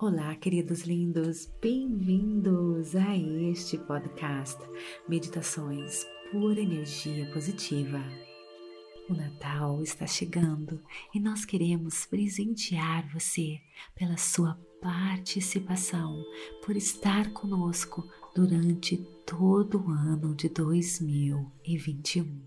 Olá, queridos lindos, bem-vindos a este podcast Meditações por Energia Positiva. O Natal está chegando e nós queremos presentear você pela sua participação, por estar conosco durante todo o ano de 2021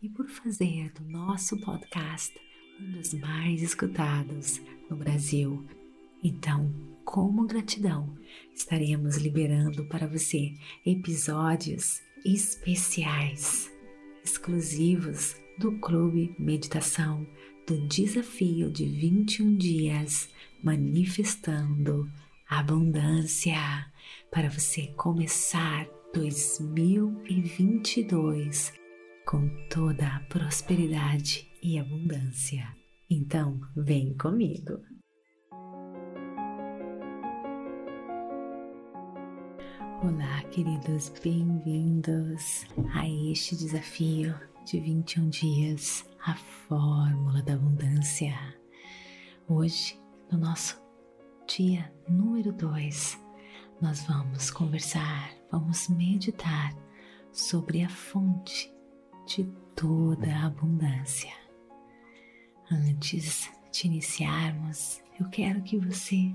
e por fazer do nosso podcast um dos mais escutados no Brasil então, como gratidão, estaremos liberando para você episódios especiais, exclusivos do Clube Meditação do Desafio de 21 Dias Manifestando Abundância para você começar 2022 com toda a prosperidade e abundância. Então, vem comigo! Olá, queridos, bem-vindos a este desafio de 21 dias, a Fórmula da Abundância. Hoje, no nosso dia número 2, nós vamos conversar, vamos meditar sobre a fonte de toda a abundância. Antes de iniciarmos, eu quero que você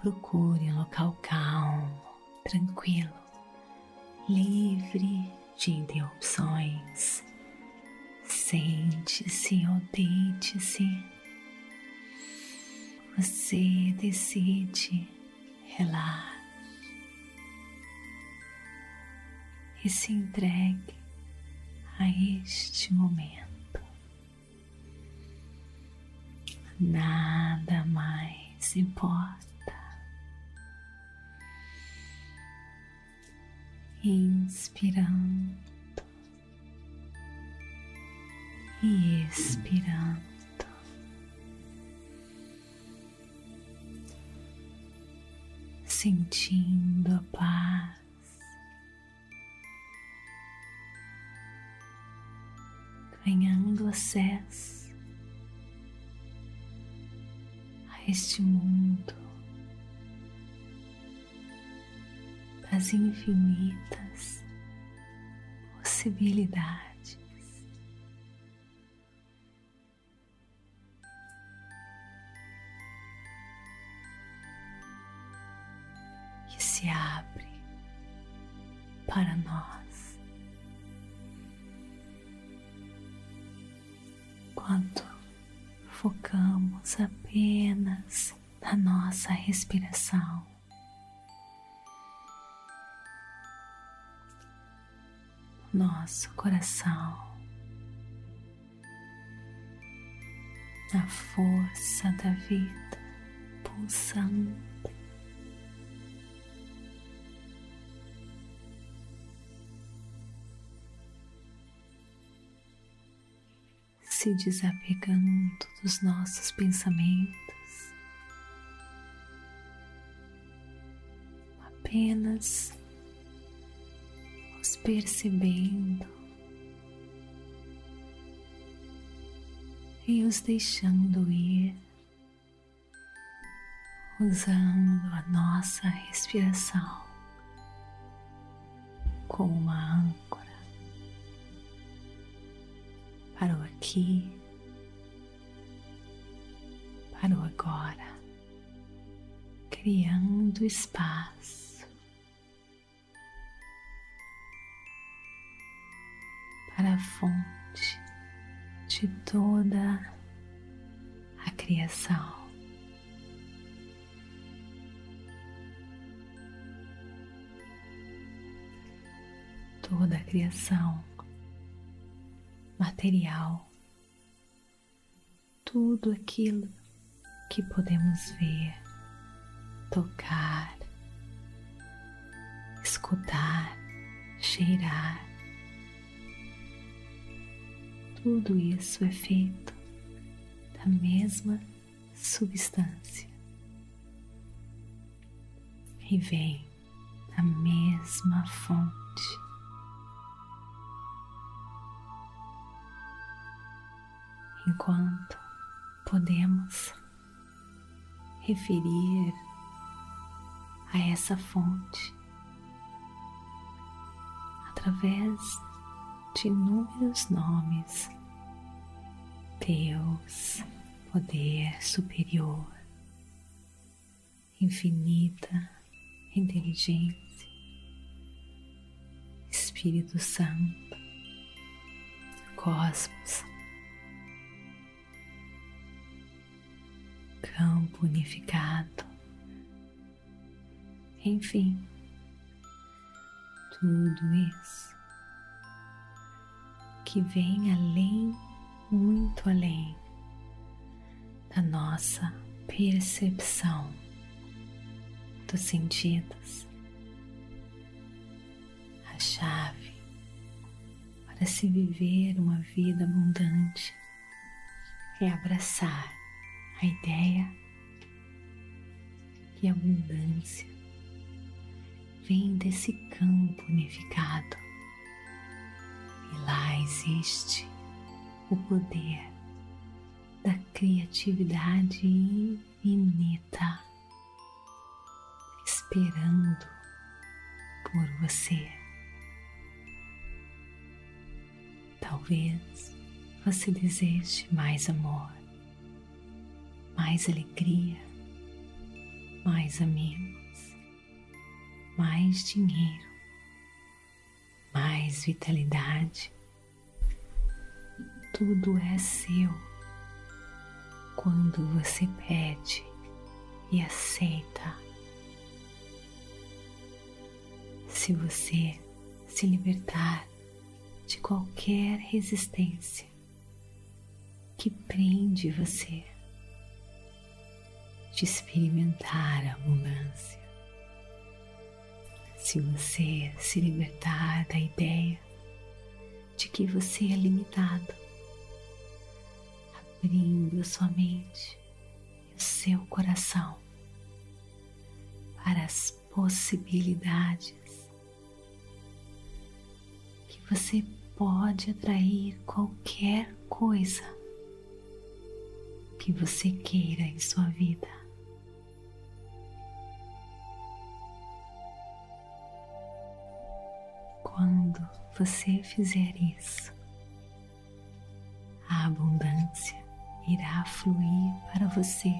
procure um local calmo tranquilo, livre de interrupções. Sente-se ou deite-se. Você decide relaxe e se entregue a este momento. Nada mais importa. Inspirando e expirando. Sentindo a paz, ganhando acesso a este mundo as infinitas possibilidades. Que se abre para nós quando focamos apenas na nossa respiração. Nosso coração, a força da vida pulsando. Se desapegando dos nossos pensamentos, apenas percebendo e os deixando ir, usando a nossa respiração como uma âncora para o aqui, para o agora, criando espaço para a fonte de toda a criação. Toda a criação material, tudo aquilo que podemos ver, tocar, escutar, cheirar, tudo isso é feito da mesma substância e vem da mesma fonte. Enquanto podemos referir a essa fonte através de inúmeros nomes. Deus, poder superior, infinita inteligência, Espírito Santo, cosmos, campo unificado, enfim, tudo isso que vem além, muito além da nossa percepção dos sentidos. A chave para se viver uma vida abundante é abraçar a ideia que a abundância vem desse campo unificado e lá existe o poder da criatividade infinita esperando por você. Talvez você deseje mais amor, mais alegria, mais amigos, mais dinheiro, mais vitalidade. Tudo é seu quando você pede e aceita se você se libertar de qualquer resistência que prende você de experimentar a abundância. Se você se libertar da ideia de que você é limitado, abrindo sua mente e o seu coração para as possibilidades você pode atrair qualquer coisa que você queira em sua vida. Quando você fizer isso, a abundância irá fluir para você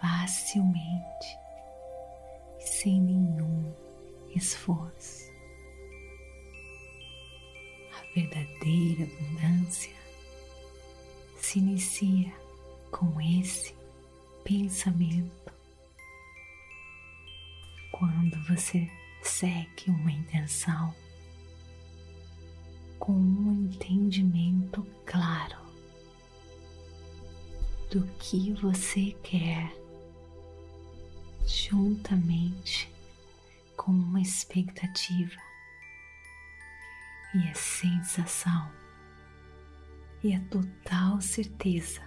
facilmente e sem nenhum esforço verdadeira abundância se inicia com esse pensamento. Quando você segue uma intenção com um entendimento claro do que você quer, juntamente com uma expectativa e a sensação e a total certeza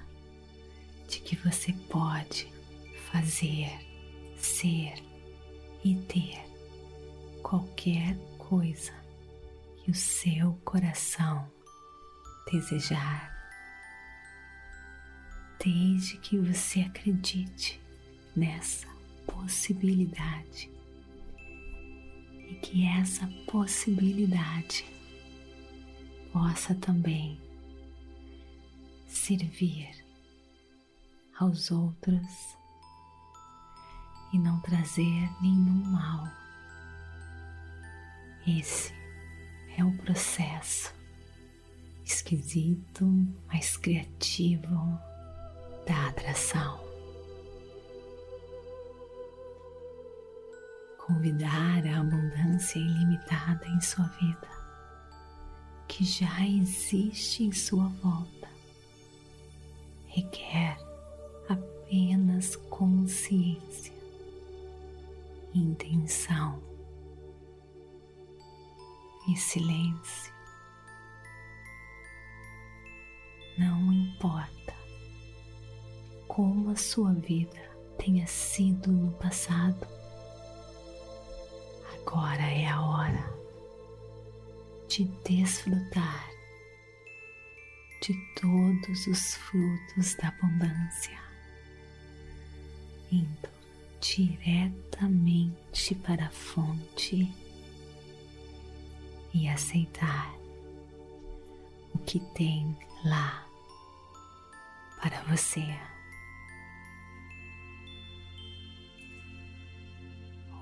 de que você pode fazer, ser e ter qualquer coisa que o seu coração desejar, desde que você acredite nessa possibilidade e que essa possibilidade possa também servir aos outros e não trazer nenhum mal. Esse é o processo esquisito, mas criativo da atração. Convidar a abundância ilimitada em sua vida que já existe em sua volta requer apenas consciência, intenção e silêncio. Não importa como a sua vida tenha sido no passado, agora é a hora de desfrutar de todos os frutos da abundância, indo diretamente para a fonte e aceitar o que tem lá para você.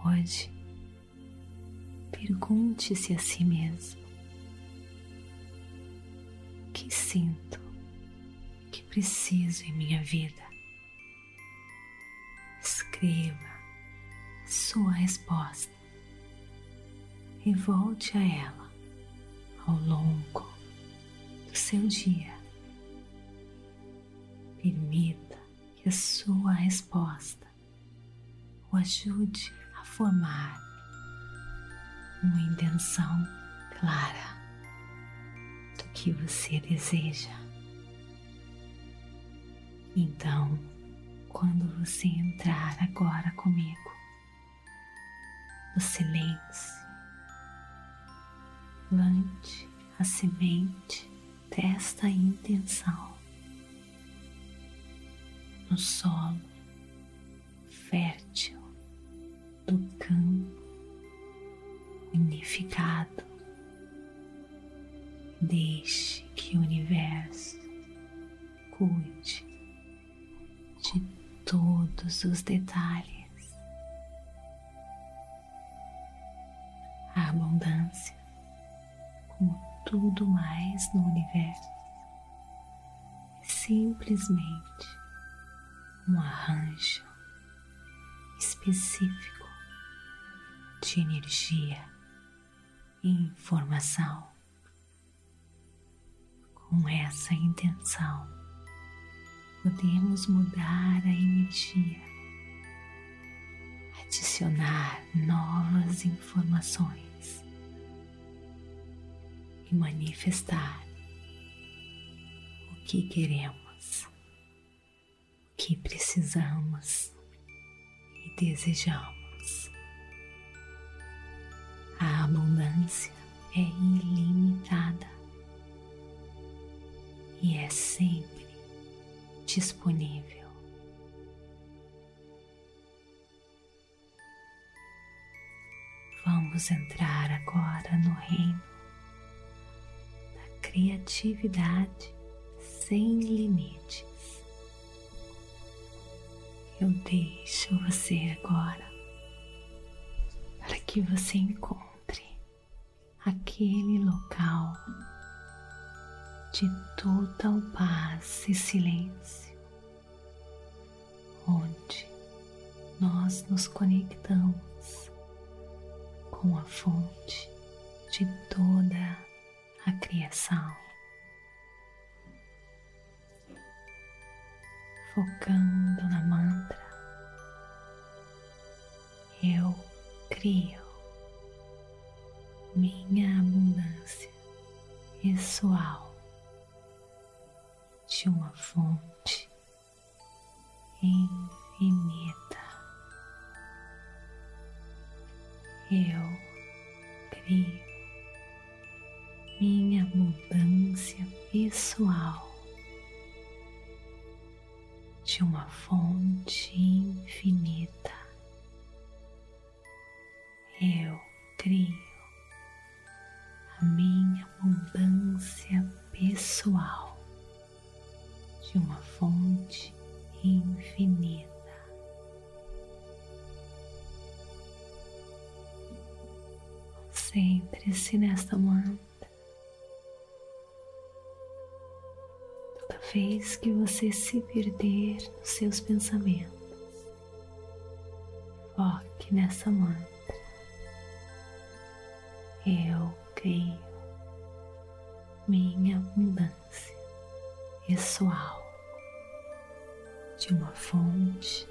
Hoje, pergunte-se a si mesmo: o que sinto, que preciso em minha vida? Escreva a sua resposta e volte a ela ao longo do seu dia. Permita que a sua resposta o ajude a formar uma intenção clara do que você deseja. Então, quando você entrar agora comigo no silêncio, plante a semente desta intenção no solo fértil do campo unificado. Deixe no universo, é simplesmente um arranjo específico de energia e informação. Com essa intenção, podemos mudar a energia, adicionar novas informações e manifestar o que queremos que precisamos e desejamos. A abundância é ilimitada e é sempre disponível. Vamos entrar agora no reino criatividade sem limites. Eu deixo você agora para que você encontre aquele local de total paz e silêncio, onde nós nos conectamos com a fonte de toda a criação. focando na mantra. Eu crio abundância pessoal de uma fonte infinita. Eu crio a minha abundância pessoal de uma fonte infinita. Concentre-se nesta mantra vez que você se perder nos seus pensamentos, foque nessa mantra. Eu crio minha abundância pessoal de uma fonte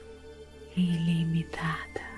ilimitada.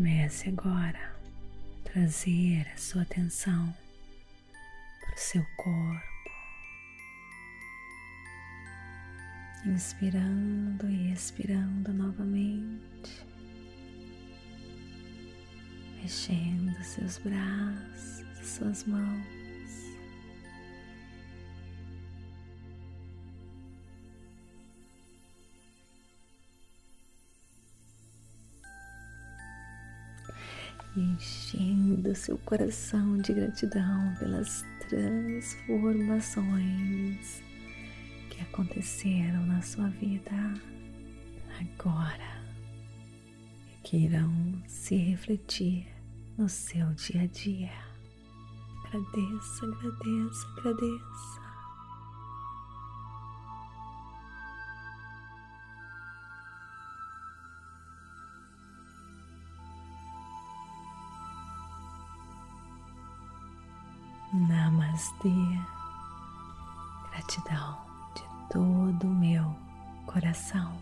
Comece agora a trazer a sua atenção para o seu corpo. Inspirando e expirando novamente, mexendo seus braços, suas mãos. Enchendo seu coração de gratidão pelas transformações que aconteceram na sua vida agora e que irão se refletir no seu dia a dia. Agradeça, agradeça, agradeça. Namastê. Gratidão de todo o meu coração.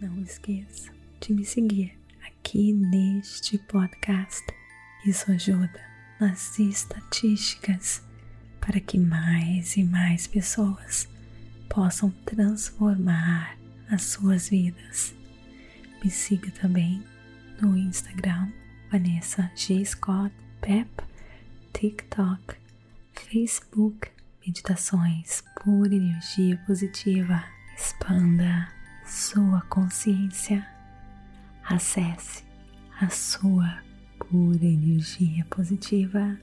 Não esqueça de me seguir aqui neste podcast. Isso ajuda nas estatísticas para que mais e mais pessoas possam transformar as suas vidas. Me siga também no Instagram, Vanessa G. Scott Pep, TikTok, Facebook, Meditações por Energia Positiva. Expanda sua consciência. Acesse a sua pura energia positiva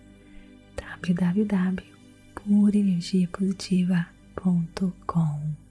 www.purenergiapositiva.com